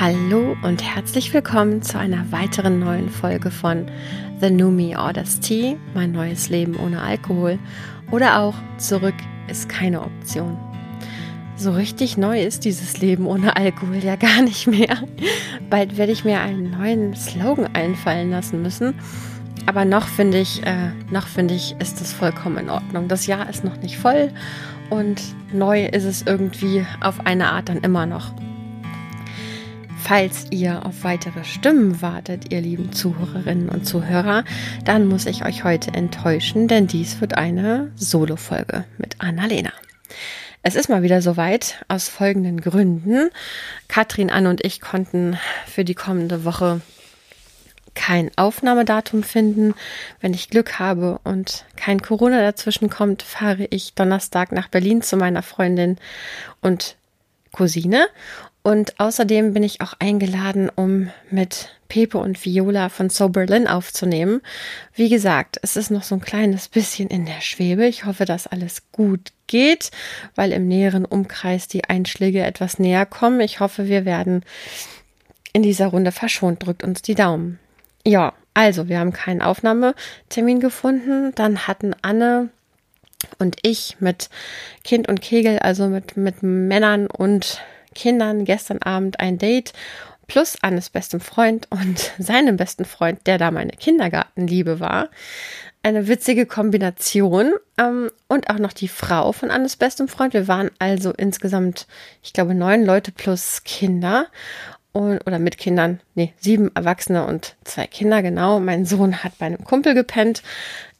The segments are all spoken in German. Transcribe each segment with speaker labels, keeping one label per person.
Speaker 1: Hallo und herzlich willkommen zu einer weiteren neuen Folge von The New Me Orders Tea, mein neues Leben ohne Alkohol oder auch Zurück ist keine Option. So richtig neu ist dieses Leben ohne Alkohol ja gar nicht mehr. Bald werde ich mir einen neuen Slogan einfallen lassen müssen. Aber noch finde ich, äh, noch finde ich, ist das vollkommen in Ordnung. Das Jahr ist noch nicht voll und neu ist es irgendwie auf eine Art dann immer noch. Falls ihr auf weitere Stimmen wartet, ihr lieben Zuhörerinnen und Zuhörer, dann muss ich euch heute enttäuschen, denn dies wird eine Solo-Folge mit Annalena. Es ist mal wieder soweit, aus folgenden Gründen. Katrin, Anne und ich konnten für die kommende Woche kein Aufnahmedatum finden. Wenn ich Glück habe und kein Corona dazwischen kommt, fahre ich Donnerstag nach Berlin zu meiner Freundin und Cousine. Und außerdem bin ich auch eingeladen, um mit Pepe und Viola von So Berlin aufzunehmen. Wie gesagt, es ist noch so ein kleines bisschen in der Schwebe. Ich hoffe, dass alles gut geht, weil im näheren Umkreis die Einschläge etwas näher kommen. Ich hoffe, wir werden in dieser Runde verschont. Drückt uns die Daumen. Ja, also, wir haben keinen Aufnahmetermin gefunden. Dann hatten Anne und ich mit Kind und Kegel, also mit, mit Männern und Kindern gestern Abend ein Date plus Annes bestem Freund und seinem besten Freund, der da meine Kindergartenliebe war. Eine witzige Kombination ähm, und auch noch die Frau von Annes bestem Freund. Wir waren also insgesamt, ich glaube, neun Leute plus Kinder und, oder mit Kindern, nee, sieben Erwachsene und zwei Kinder, genau. Mein Sohn hat bei einem Kumpel gepennt.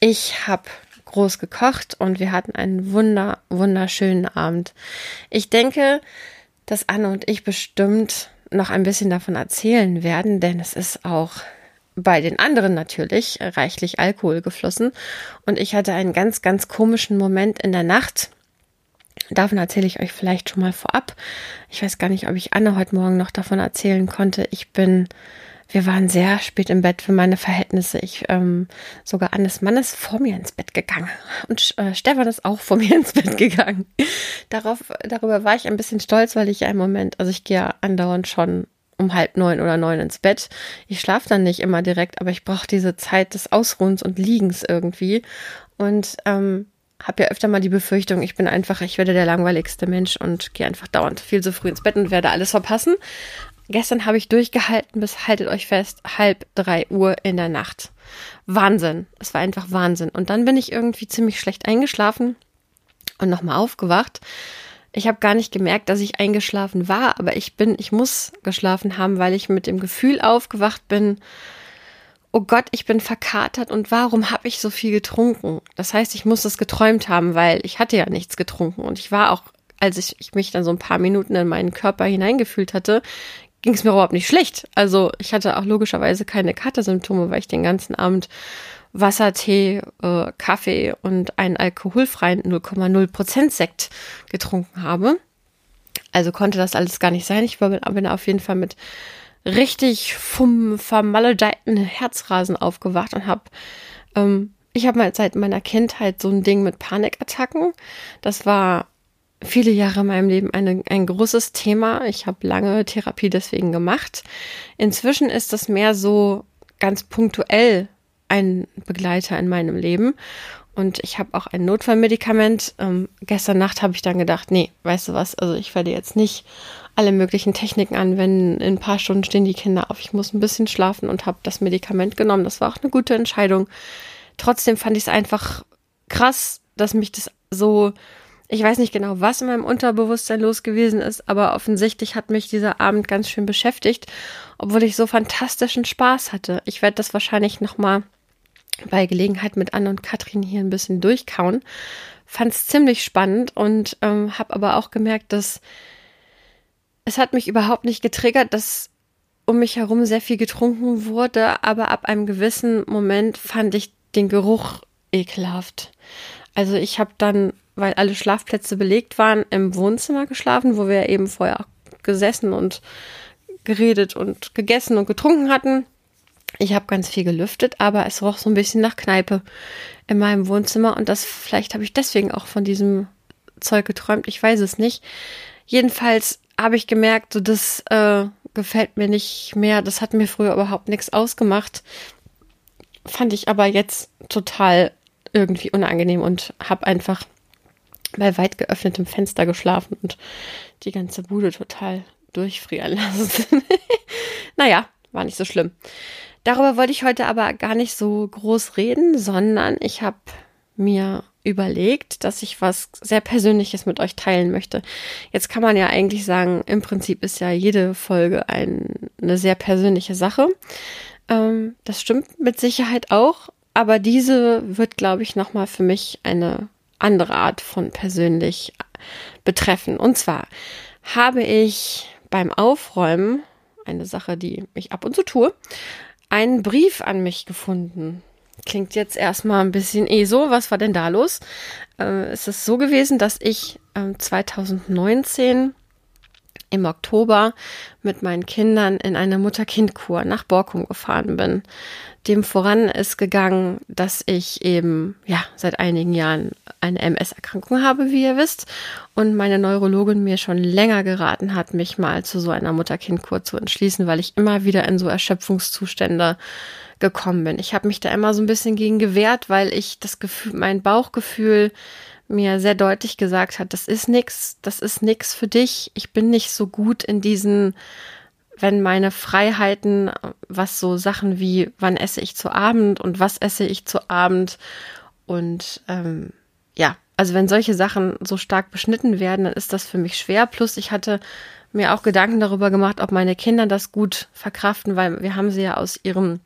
Speaker 1: Ich habe groß gekocht und wir hatten einen wunder, wunderschönen Abend. Ich denke, dass Anne und ich bestimmt noch ein bisschen davon erzählen werden, denn es ist auch bei den anderen natürlich reichlich Alkohol geflossen. Und ich hatte einen ganz, ganz komischen Moment in der Nacht. Davon erzähle ich euch vielleicht schon mal vorab. Ich weiß gar nicht, ob ich Anne heute Morgen noch davon erzählen konnte. Ich bin wir waren sehr spät im Bett für meine Verhältnisse. Ich ähm, sogar Annes Mann ist vor mir ins Bett gegangen und äh, Stefan ist auch vor mir ins Bett gegangen. Darauf, darüber war ich ein bisschen stolz, weil ich ja im Moment, also ich gehe ja andauernd schon um halb neun oder neun ins Bett. Ich schlafe dann nicht immer direkt, aber ich brauche diese Zeit des Ausruhens und Liegens irgendwie. Und ähm, habe ja öfter mal die Befürchtung, ich bin einfach, ich werde der langweiligste Mensch und gehe einfach dauernd viel zu früh ins Bett und werde alles verpassen. Gestern habe ich durchgehalten bis, haltet euch fest, halb drei Uhr in der Nacht. Wahnsinn. Es war einfach Wahnsinn. Und dann bin ich irgendwie ziemlich schlecht eingeschlafen und nochmal aufgewacht. Ich habe gar nicht gemerkt, dass ich eingeschlafen war, aber ich bin, ich muss geschlafen haben, weil ich mit dem Gefühl aufgewacht bin, oh Gott, ich bin verkatert und warum habe ich so viel getrunken? Das heißt, ich muss das geträumt haben, weil ich hatte ja nichts getrunken und ich war auch, als ich, ich mich dann so ein paar Minuten in meinen Körper hineingefühlt hatte, ging es mir überhaupt nicht schlecht. Also ich hatte auch logischerweise keine Katersymptome, weil ich den ganzen Abend Wasser, Tee, äh, Kaffee und einen alkoholfreien 0,0% Sekt getrunken habe. Also konnte das alles gar nicht sein. Ich bin auf jeden Fall mit richtig vom vermaledeiten Herzrasen aufgewacht und habe ähm, ich habe mal seit meiner Kindheit so ein Ding mit Panikattacken. Das war viele Jahre in meinem Leben eine, ein großes Thema. Ich habe lange Therapie deswegen gemacht. Inzwischen ist das mehr so ganz punktuell ein Begleiter in meinem Leben. Und ich habe auch ein Notfallmedikament. Ähm, gestern Nacht habe ich dann gedacht, nee, weißt du was, also ich werde jetzt nicht alle möglichen Techniken anwenden. In ein paar Stunden stehen die Kinder auf. Ich muss ein bisschen schlafen und habe das Medikament genommen. Das war auch eine gute Entscheidung. Trotzdem fand ich es einfach krass, dass mich das so ich weiß nicht genau, was in meinem Unterbewusstsein los gewesen ist, aber offensichtlich hat mich dieser Abend ganz schön beschäftigt, obwohl ich so fantastischen Spaß hatte. Ich werde das wahrscheinlich nochmal bei Gelegenheit mit Anne und Katrin hier ein bisschen durchkauen. Fand es ziemlich spannend und ähm, habe aber auch gemerkt, dass es hat mich überhaupt nicht getriggert, dass um mich herum sehr viel getrunken wurde, aber ab einem gewissen Moment fand ich den Geruch ekelhaft. Also ich habe dann weil alle Schlafplätze belegt waren, im Wohnzimmer geschlafen, wo wir eben vorher gesessen und geredet und gegessen und getrunken hatten. Ich habe ganz viel gelüftet, aber es roch so ein bisschen nach Kneipe in meinem Wohnzimmer und das vielleicht habe ich deswegen auch von diesem Zeug geträumt, ich weiß es nicht. Jedenfalls habe ich gemerkt, so das äh, gefällt mir nicht mehr. Das hat mir früher überhaupt nichts ausgemacht. Fand ich aber jetzt total irgendwie unangenehm und habe einfach bei weit geöffnetem Fenster geschlafen und die ganze Bude total durchfrieren lassen. naja, war nicht so schlimm. Darüber wollte ich heute aber gar nicht so groß reden, sondern ich habe mir überlegt, dass ich was sehr Persönliches mit euch teilen möchte. Jetzt kann man ja eigentlich sagen, im Prinzip ist ja jede Folge ein, eine sehr persönliche Sache. Ähm, das stimmt mit Sicherheit auch, aber diese wird, glaube ich, nochmal für mich eine andere Art von persönlich betreffen. Und zwar habe ich beim Aufräumen, eine Sache, die ich ab und zu tue, einen Brief an mich gefunden. Klingt jetzt erstmal ein bisschen eh so. Was war denn da los? Äh, es ist so gewesen, dass ich äh, 2019 im Oktober mit meinen Kindern in eine Mutter-Kind-Kur nach Borkum gefahren bin. Dem voran ist gegangen, dass ich eben, ja, seit einigen Jahren eine MS-Erkrankung habe, wie ihr wisst, und meine Neurologin mir schon länger geraten hat, mich mal zu so einer Mutter-Kind-Kur zu entschließen, weil ich immer wieder in so Erschöpfungszustände gekommen bin. Ich habe mich da immer so ein bisschen gegen gewehrt, weil ich das Gefühl, mein Bauchgefühl mir sehr deutlich gesagt hat, das ist nix, das ist nix für dich. Ich bin nicht so gut in diesen, wenn meine Freiheiten, was so Sachen wie, wann esse ich zu Abend und was esse ich zu Abend und ähm, ja, also wenn solche Sachen so stark beschnitten werden, dann ist das für mich schwer. Plus ich hatte mir auch Gedanken darüber gemacht, ob meine Kinder das gut verkraften, weil wir haben sie ja aus ihrem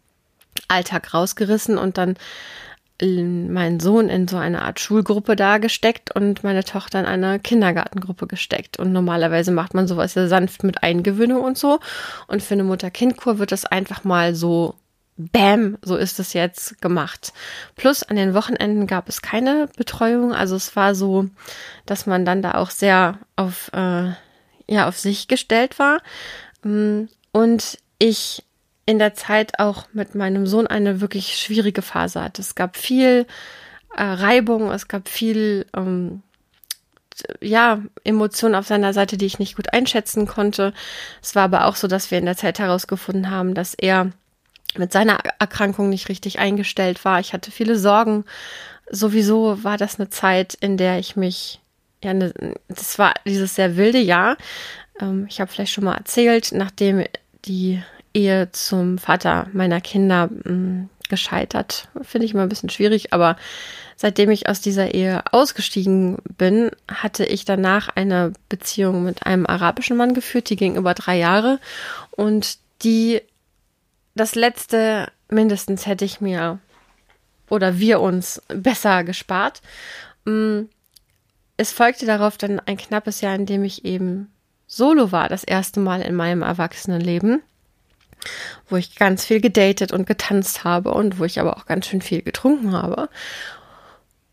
Speaker 1: Alltag rausgerissen und dann meinen Sohn in so eine Art Schulgruppe da gesteckt und meine Tochter in eine Kindergartengruppe gesteckt. Und normalerweise macht man sowas ja sanft mit Eingewöhnung und so. Und für eine Mutter-Kind-Kur wird das einfach mal so Bam, so ist es jetzt gemacht. Plus an den Wochenenden gab es keine Betreuung. Also es war so, dass man dann da auch sehr auf, äh, ja, auf sich gestellt war. Mm, und ich in der Zeit auch mit meinem Sohn eine wirklich schwierige Phase hatte. Es gab viel äh, Reibung, es gab viel ähm, ja, Emotionen auf seiner Seite, die ich nicht gut einschätzen konnte. Es war aber auch so, dass wir in der Zeit herausgefunden haben, dass er mit seiner Erkrankung nicht richtig eingestellt war. Ich hatte viele Sorgen. Sowieso war das eine Zeit, in der ich mich, ja, ne, das war dieses sehr wilde Jahr. Ähm, ich habe vielleicht schon mal erzählt, nachdem die Ehe zum Vater meiner Kinder mh, hm, gescheitert. Finde ich immer ein bisschen schwierig, aber seitdem ich aus dieser Ehe ausgestiegen bin, hatte ich danach eine Beziehung mit einem arabischen Mann geführt, die ging über drei Jahre und die, das letzte mindestens hätte ich mir oder wir uns besser gespart. Hm, es folgte darauf dann ein knappes Jahr, in dem ich eben solo war, das erste Mal in meinem Erwachsenenleben wo ich ganz viel gedatet und getanzt habe und wo ich aber auch ganz schön viel getrunken habe.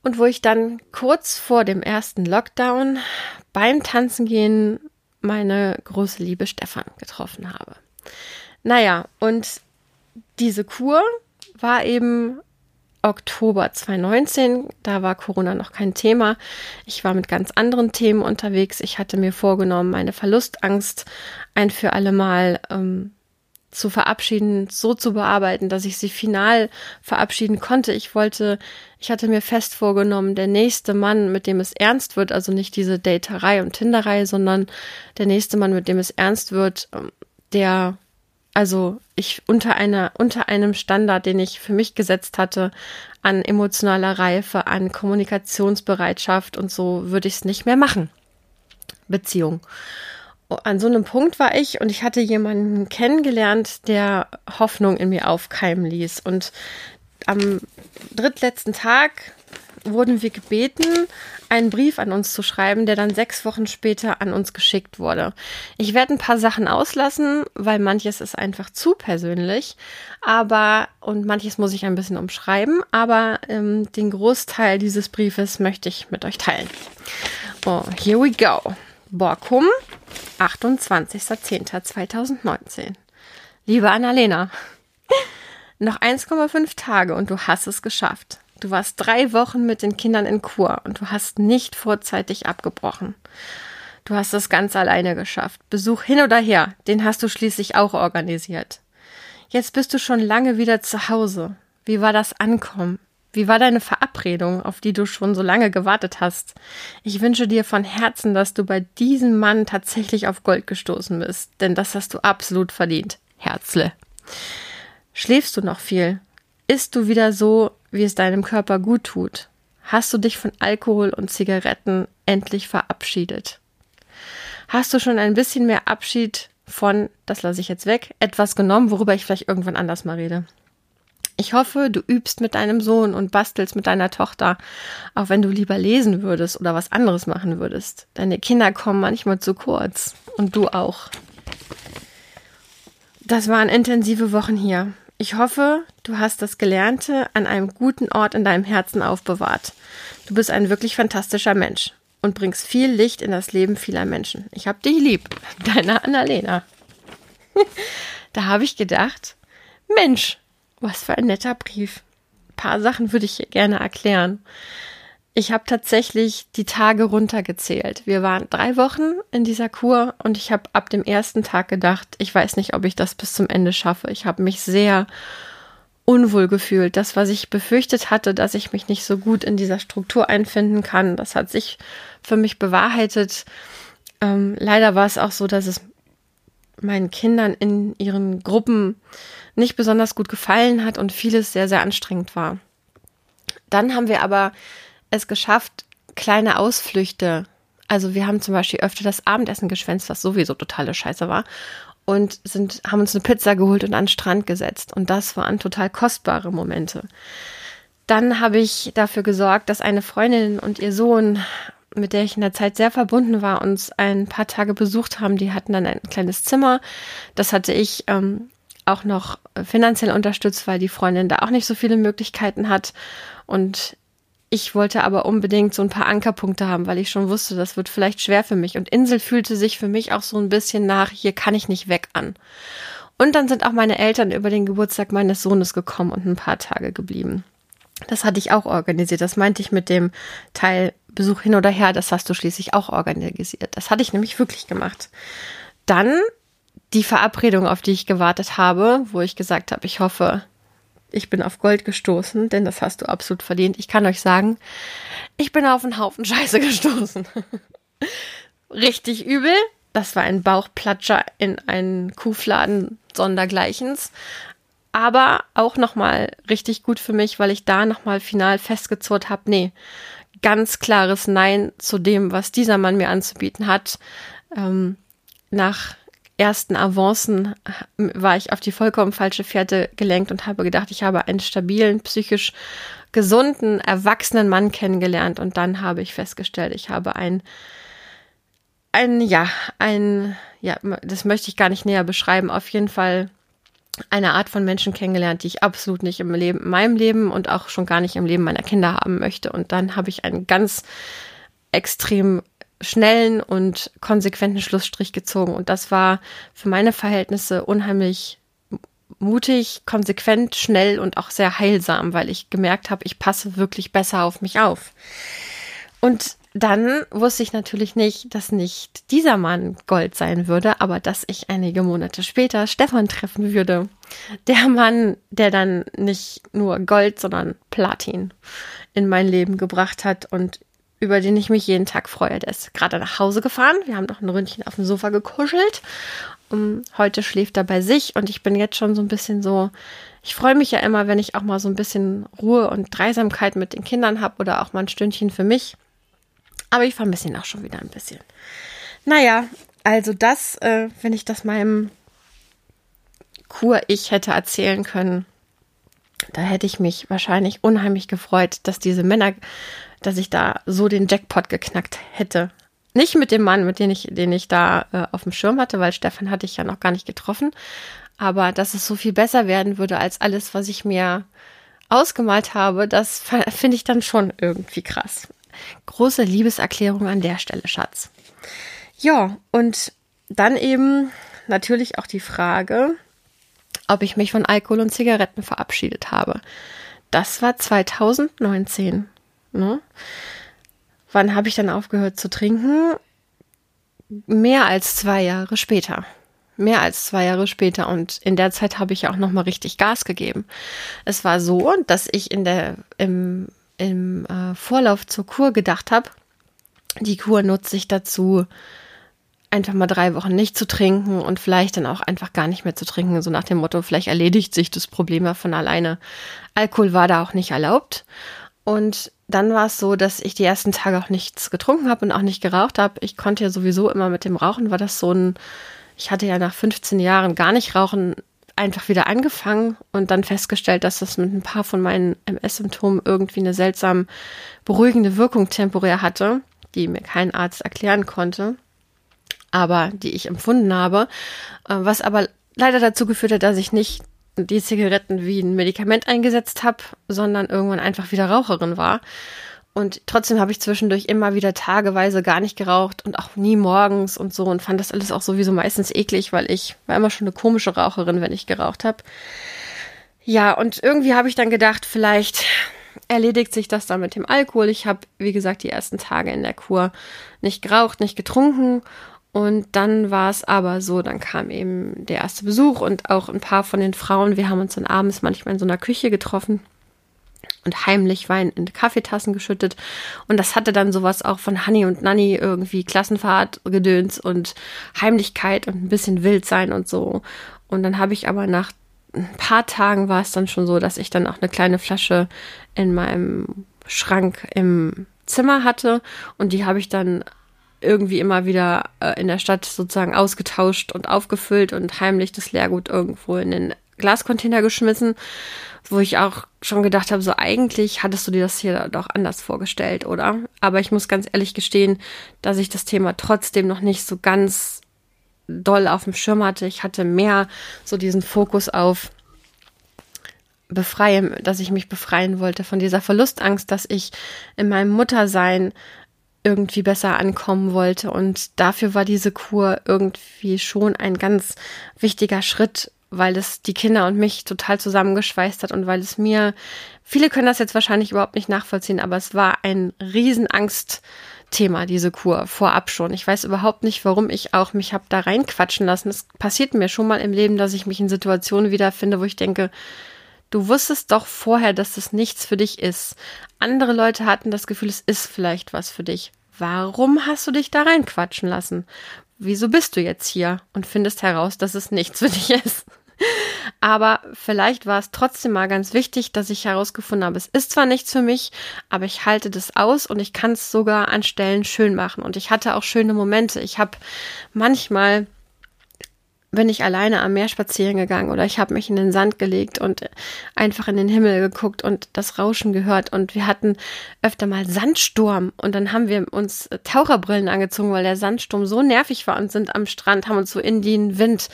Speaker 1: Und wo ich dann kurz vor dem ersten Lockdown beim Tanzen gehen meine große Liebe Stefan getroffen habe. Naja, und diese Kur war eben Oktober 2019. Da war Corona noch kein Thema. Ich war mit ganz anderen Themen unterwegs. Ich hatte mir vorgenommen, meine Verlustangst ein für alle Mal ähm, zu verabschieden, so zu bearbeiten, dass ich sie final verabschieden konnte. Ich wollte, ich hatte mir fest vorgenommen, der nächste Mann, mit dem es ernst wird, also nicht diese Daterei und Tinderei, sondern der nächste Mann, mit dem es ernst wird, ähm, der, also ich unter einer, unter einem Standard, den ich für mich gesetzt hatte, an emotionaler Reife, an Kommunikationsbereitschaft und so würde ich es nicht mehr machen. Beziehung an so einem Punkt war ich und ich hatte jemanden kennengelernt, der Hoffnung in mir aufkeimen ließ. Und am drittletzten Tag wurden wir gebeten, einen Brief an uns zu schreiben, der dann sechs Wochen später an uns geschickt wurde. Ich werde ein paar Sachen auslassen, weil manches ist einfach zu persönlich, aber und manches muss ich ein bisschen umschreiben, aber ähm, den Großteil dieses Briefes möchte ich mit euch teilen. Oh, here we go. Borkum, 28.10.2019. Liebe Annalena, noch 1,5 Tage und du hast es geschafft. Du warst drei Wochen mit den Kindern in Kur und du hast nicht vorzeitig abgebrochen. Du hast es ganz alleine geschafft. Besuch hin oder her, den hast du schließlich auch organisiert. Jetzt bist du schon lange wieder zu Hause. Wie war das Ankommen? Wie war deine Verabredung, auf die du schon so lange gewartet hast? Ich wünsche dir von Herzen, dass du bei diesem Mann tatsächlich auf Gold gestoßen bist, denn das hast du absolut verdient. Herzle. Schläfst du noch viel? Isst du wieder so, wie es deinem Körper gut tut? Hast du dich von Alkohol und Zigaretten endlich verabschiedet? Hast du schon ein bisschen mehr Abschied von, das lasse ich jetzt weg, etwas genommen, worüber ich vielleicht irgendwann anders mal rede? Ich hoffe, du übst mit deinem Sohn und bastelst mit deiner Tochter, auch wenn du lieber lesen würdest oder was anderes machen würdest. Deine Kinder kommen manchmal zu kurz und du auch. Das waren intensive Wochen hier. Ich hoffe, du hast das Gelernte an einem guten Ort in deinem Herzen aufbewahrt. Du bist ein wirklich fantastischer Mensch und bringst viel Licht in das Leben vieler Menschen. Ich hab dich lieb, deine Annalena. da habe ich gedacht, Mensch, was für ein netter Brief. Ein paar Sachen würde ich hier gerne erklären. Ich habe tatsächlich die Tage runtergezählt. Wir waren drei Wochen in dieser Kur und ich habe ab dem ersten Tag gedacht, ich weiß nicht, ob ich das bis zum Ende schaffe. Ich habe mich sehr unwohl gefühlt. Das, was ich befürchtet hatte, dass ich mich nicht so gut in dieser Struktur einfinden kann, das hat sich für mich bewahrheitet. Ähm, leider war es auch so, dass es meinen Kindern in ihren Gruppen nicht besonders gut gefallen hat und vieles sehr, sehr anstrengend war. Dann haben wir aber es geschafft, kleine Ausflüchte. Also wir haben zum Beispiel öfter das Abendessen geschwänzt, was sowieso totale Scheiße war. Und sind, haben uns eine Pizza geholt und an den Strand gesetzt. Und das waren total kostbare Momente. Dann habe ich dafür gesorgt, dass eine Freundin und ihr Sohn, mit der ich in der Zeit sehr verbunden war, uns ein paar Tage besucht haben. Die hatten dann ein kleines Zimmer. Das hatte ich ähm, auch noch finanziell unterstützt, weil die Freundin da auch nicht so viele Möglichkeiten hat. Und ich wollte aber unbedingt so ein paar Ankerpunkte haben, weil ich schon wusste, das wird vielleicht schwer für mich. Und Insel fühlte sich für mich auch so ein bisschen nach, hier kann ich nicht weg an. Und dann sind auch meine Eltern über den Geburtstag meines Sohnes gekommen und ein paar Tage geblieben. Das hatte ich auch organisiert. Das meinte ich mit dem Teil Besuch hin oder her. Das hast du schließlich auch organisiert. Das hatte ich nämlich wirklich gemacht. Dann die Verabredung, auf die ich gewartet habe, wo ich gesagt habe, ich hoffe, ich bin auf Gold gestoßen, denn das hast du absolut verdient. Ich kann euch sagen, ich bin auf einen Haufen Scheiße gestoßen. Richtig übel. Das war ein Bauchplatscher in einen Kuhfladen sondergleichens. Aber auch nochmal richtig gut für mich, weil ich da nochmal final festgezurrt habe, nee, ganz klares Nein zu dem, was dieser Mann mir anzubieten hat. Ähm, nach ersten Avancen war ich auf die vollkommen falsche Fährte gelenkt und habe gedacht, ich habe einen stabilen, psychisch gesunden, erwachsenen Mann kennengelernt und dann habe ich festgestellt, ich habe ein, ein, ja, ein, ja, das möchte ich gar nicht näher beschreiben, auf jeden Fall eine Art von Menschen kennengelernt, die ich absolut nicht im Leben, in meinem Leben und auch schon gar nicht im Leben meiner Kinder haben möchte. Und dann habe ich einen ganz extrem schnellen und konsequenten Schlussstrich gezogen. Und das war für meine Verhältnisse unheimlich mutig, konsequent, schnell und auch sehr heilsam, weil ich gemerkt habe, ich passe wirklich besser auf mich auf. Und dann wusste ich natürlich nicht, dass nicht dieser Mann Gold sein würde, aber dass ich einige Monate später Stefan treffen würde. Der Mann, der dann nicht nur Gold, sondern Platin in mein Leben gebracht hat und über den ich mich jeden Tag freue. Der ist gerade nach Hause gefahren. Wir haben noch ein Ründchen auf dem Sofa gekuschelt. Um, heute schläft er bei sich und ich bin jetzt schon so ein bisschen so. Ich freue mich ja immer, wenn ich auch mal so ein bisschen Ruhe und Dreisamkeit mit den Kindern habe oder auch mal ein Stündchen für mich. Aber ich vermisse ihn auch schon wieder ein bisschen. Naja, also das, äh, wenn ich das meinem Kur-Ich hätte erzählen können, da hätte ich mich wahrscheinlich unheimlich gefreut, dass diese Männer dass ich da so den Jackpot geknackt hätte. Nicht mit dem Mann, mit dem ich, den ich da äh, auf dem Schirm hatte, weil Stefan hatte ich ja noch gar nicht getroffen. Aber dass es so viel besser werden würde als alles, was ich mir ausgemalt habe, das finde ich dann schon irgendwie krass. Große Liebeserklärung an der Stelle, Schatz. Ja, und dann eben natürlich auch die Frage, ob ich mich von Alkohol und Zigaretten verabschiedet habe. Das war 2019. Ne? Wann habe ich dann aufgehört zu trinken? mehr als zwei Jahre später. Mehr als zwei Jahre später. Und in der Zeit habe ich ja auch nochmal richtig Gas gegeben. Es war so, dass ich in der, im, im äh, Vorlauf zur Kur gedacht habe, die Kur nutze ich dazu, einfach mal drei Wochen nicht zu trinken und vielleicht dann auch einfach gar nicht mehr zu trinken. So nach dem Motto, vielleicht erledigt sich das Problem ja von alleine. Alkohol war da auch nicht erlaubt. Und dann war es so, dass ich die ersten Tage auch nichts getrunken habe und auch nicht geraucht habe. Ich konnte ja sowieso immer mit dem Rauchen, war das so ein, ich hatte ja nach 15 Jahren gar nicht rauchen, einfach wieder angefangen und dann festgestellt, dass das mit ein paar von meinen MS-Symptomen irgendwie eine seltsam beruhigende Wirkung temporär hatte, die mir kein Arzt erklären konnte, aber die ich empfunden habe, äh, was aber leider dazu geführt hat, dass ich nicht die Zigaretten wie ein Medikament eingesetzt habe, sondern irgendwann einfach wieder Raucherin war. Und trotzdem habe ich zwischendurch immer wieder tageweise gar nicht geraucht und auch nie morgens und so und fand das alles auch sowieso meistens eklig, weil ich war immer schon eine komische Raucherin, wenn ich geraucht habe. Ja, und irgendwie habe ich dann gedacht, vielleicht erledigt sich das dann mit dem Alkohol. Ich habe, wie gesagt, die ersten Tage in der Kur nicht geraucht, nicht getrunken und dann war es aber so, dann kam eben der erste Besuch und auch ein paar von den Frauen, wir haben uns dann abends manchmal in so einer Küche getroffen und heimlich Wein in Kaffeetassen geschüttet. Und das hatte dann sowas auch von Honey und Nanny irgendwie Klassenfahrt, Gedöns und Heimlichkeit und ein bisschen wild sein und so. Und dann habe ich aber nach ein paar Tagen war es dann schon so, dass ich dann auch eine kleine Flasche in meinem Schrank im Zimmer hatte und die habe ich dann irgendwie immer wieder äh, in der Stadt sozusagen ausgetauscht und aufgefüllt und heimlich das Leergut irgendwo in den Glascontainer geschmissen, wo ich auch schon gedacht habe, so eigentlich hattest du dir das hier doch anders vorgestellt, oder? Aber ich muss ganz ehrlich gestehen, dass ich das Thema trotzdem noch nicht so ganz doll auf dem Schirm hatte. Ich hatte mehr so diesen Fokus auf befreien, dass ich mich befreien wollte von dieser Verlustangst, dass ich in meinem Muttersein irgendwie besser ankommen wollte. Und dafür war diese Kur irgendwie schon ein ganz wichtiger Schritt, weil es die Kinder und mich total zusammengeschweißt hat und weil es mir, viele können das jetzt wahrscheinlich überhaupt nicht nachvollziehen, aber es war ein Riesenangstthema, diese Kur, vorab schon. Ich weiß überhaupt nicht, warum ich auch mich habe da reinquatschen lassen. Es passiert mir schon mal im Leben, dass ich mich in Situationen wiederfinde, wo ich denke, Du wusstest doch vorher, dass das nichts für dich ist. Andere Leute hatten das Gefühl, es ist vielleicht was für dich. Warum hast du dich da reinquatschen lassen? Wieso bist du jetzt hier und findest heraus, dass es nichts für dich ist? Aber vielleicht war es trotzdem mal ganz wichtig, dass ich herausgefunden habe, es ist zwar nichts für mich, aber ich halte das aus und ich kann es sogar an Stellen schön machen. Und ich hatte auch schöne Momente. Ich habe manchmal bin ich alleine am Meer spazieren gegangen oder ich habe mich in den Sand gelegt und einfach in den Himmel geguckt und das Rauschen gehört und wir hatten öfter mal Sandsturm und dann haben wir uns Taucherbrillen angezogen, weil der Sandsturm so nervig war und sind am Strand, haben uns so in den Wind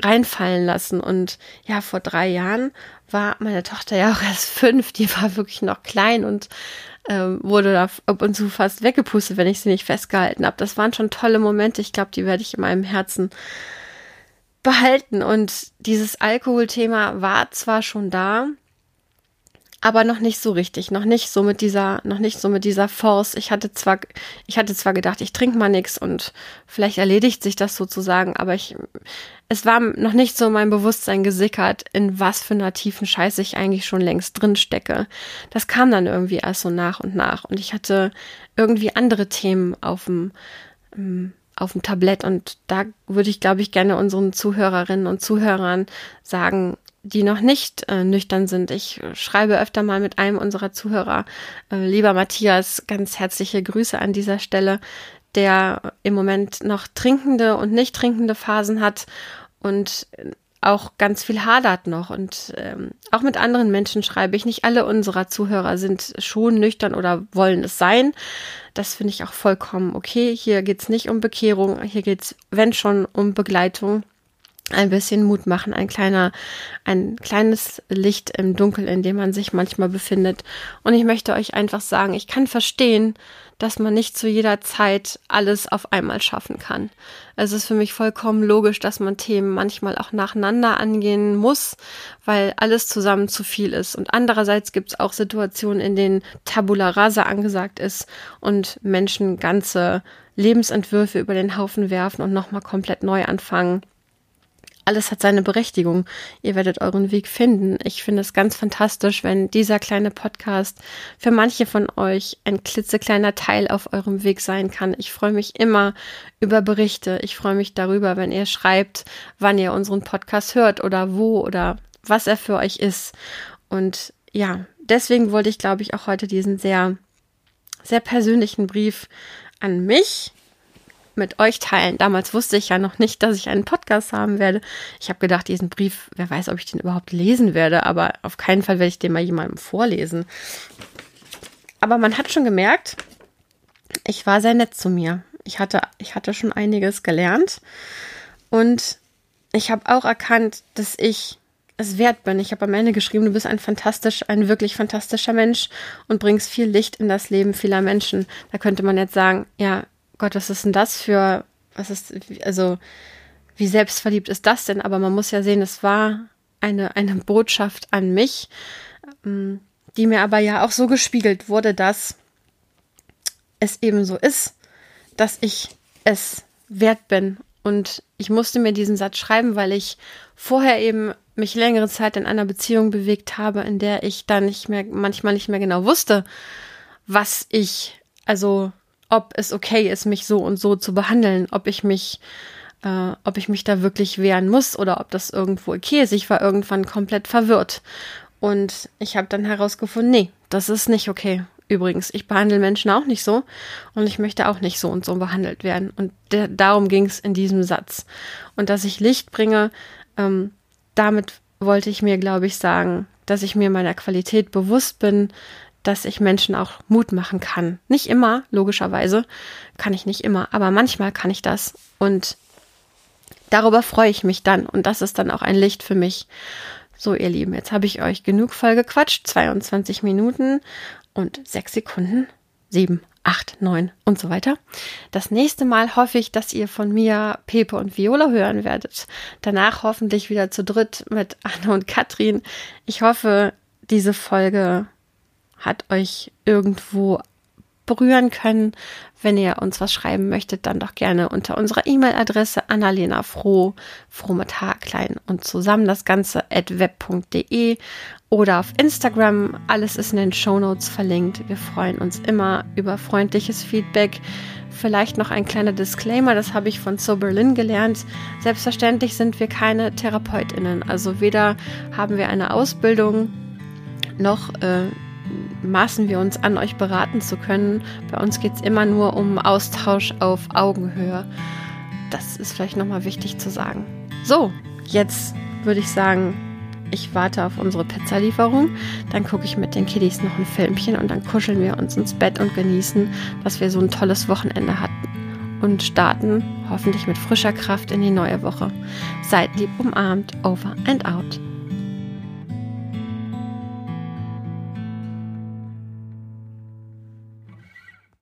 Speaker 1: reinfallen lassen und ja, vor drei Jahren war meine Tochter ja auch erst fünf, die war wirklich noch klein und ähm, wurde da ab und zu fast weggepustet, wenn ich sie nicht festgehalten habe. Das waren schon tolle Momente. Ich glaube, die werde ich in meinem Herzen behalten. Und dieses Alkoholthema war zwar schon da, aber noch nicht so richtig, noch nicht so mit dieser, noch nicht so mit dieser Force. Ich hatte zwar, ich hatte zwar gedacht, ich trinke mal nix und vielleicht erledigt sich das sozusagen, aber ich, es war noch nicht so mein Bewusstsein gesickert, in was für einer tiefen Scheiße ich eigentlich schon längst drin stecke. Das kam dann irgendwie erst so nach und nach und ich hatte irgendwie andere Themen auf dem, ähm, auf dem Tablett. Und da würde ich, glaube ich, gerne unseren Zuhörerinnen und Zuhörern sagen, die noch nicht äh, nüchtern sind. Ich schreibe öfter mal mit einem unserer Zuhörer, äh, lieber Matthias, ganz herzliche Grüße an dieser Stelle, der im Moment noch trinkende und nicht trinkende Phasen hat und auch ganz viel hadert noch. Und ähm, auch mit anderen Menschen schreibe ich. Nicht alle unserer Zuhörer sind schon nüchtern oder wollen es sein. Das finde ich auch vollkommen okay. Hier geht's nicht um Bekehrung, hier geht's, wenn schon, um Begleitung. Ein bisschen Mut machen, ein kleiner, ein kleines Licht im Dunkel, in dem man sich manchmal befindet. Und ich möchte euch einfach sagen, ich kann verstehen, dass man nicht zu jeder Zeit alles auf einmal schaffen kann. Es ist für mich vollkommen logisch, dass man Themen manchmal auch nacheinander angehen muss, weil alles zusammen zu viel ist. Und andererseits gibt es auch Situationen, in denen Tabula rasa angesagt ist und Menschen ganze Lebensentwürfe über den Haufen werfen und nochmal komplett neu anfangen alles hat seine Berechtigung. Ihr werdet euren Weg finden. Ich finde es ganz fantastisch, wenn dieser kleine Podcast für manche von euch ein klitzekleiner Teil auf eurem Weg sein kann. Ich freue mich immer über Berichte. Ich freue mich darüber, wenn ihr schreibt, wann ihr unseren Podcast hört oder wo oder was er für euch ist. Und ja, deswegen wollte ich, glaube ich, auch heute diesen sehr, sehr persönlichen Brief an mich mit euch teilen. Damals wusste ich ja noch nicht, dass ich einen Podcast haben werde. Ich habe gedacht, diesen Brief, wer weiß, ob ich den überhaupt lesen werde, aber auf keinen Fall werde ich den mal jemandem vorlesen. Aber man hat schon gemerkt, ich war sehr nett zu mir. Ich hatte, ich hatte schon einiges gelernt und ich habe auch erkannt, dass ich es wert bin. Ich habe am Ende geschrieben, du bist ein fantastisch, ein wirklich fantastischer Mensch und bringst viel Licht in das Leben vieler Menschen. Da könnte man jetzt sagen, ja, Gott, was ist denn das für, was ist, also, wie selbstverliebt ist das denn? Aber man muss ja sehen, es war eine, eine Botschaft an mich, ähm, die mir aber ja auch so gespiegelt wurde, dass es eben so ist, dass ich es wert bin. Und ich musste mir diesen Satz schreiben, weil ich vorher eben mich längere Zeit in einer Beziehung bewegt habe, in der ich dann nicht mehr, manchmal nicht mehr genau wusste, was ich, also ob es okay ist, mich so und so zu behandeln, ob ich mich, äh, ob ich mich da wirklich wehren muss oder ob das irgendwo okay ist. Ich war irgendwann komplett verwirrt. Und ich habe dann herausgefunden, nee, das ist nicht okay. Übrigens, ich behandle Menschen auch nicht so und ich möchte auch nicht so und so behandelt werden. Und darum ging es in diesem Satz. Und dass ich Licht bringe, ähm, damit wollte ich mir, glaube ich, sagen, dass ich mir meiner Qualität bewusst bin, dass ich Menschen auch Mut machen kann. Nicht immer, logischerweise, kann ich nicht immer, aber manchmal kann ich das und darüber freue ich mich dann und das ist dann auch ein Licht für mich. So, ihr Lieben, jetzt habe ich euch genug voll gequatscht, 22 Minuten und 6 Sekunden, 7, 8, 9 und so weiter. Das nächste Mal hoffe ich, dass ihr von mir Pepe und Viola hören werdet. Danach hoffentlich wieder zu dritt mit Anne und Katrin. Ich hoffe, diese Folge hat euch irgendwo berühren können. Wenn ihr uns was schreiben möchtet, dann doch gerne unter unserer E-Mail-Adresse Annalena Froh, froh mit H klein und zusammen das Ganze at web.de oder auf Instagram. Alles ist in den Show Notes verlinkt. Wir freuen uns immer über freundliches Feedback. Vielleicht noch ein kleiner Disclaimer, das habe ich von So Berlin gelernt. Selbstverständlich sind wir keine TherapeutInnen. Also weder haben wir eine Ausbildung noch äh, maßen wir uns an, euch beraten zu können. Bei uns geht es immer nur um Austausch auf Augenhöhe. Das ist vielleicht nochmal wichtig zu sagen. So, jetzt würde ich sagen, ich warte auf unsere Pizzalieferung. Dann gucke ich mit den Kiddies noch ein Filmchen und dann kuscheln wir uns ins Bett und genießen, dass wir so ein tolles Wochenende hatten. Und starten hoffentlich mit frischer Kraft in die neue Woche. Seid lieb umarmt, over and out.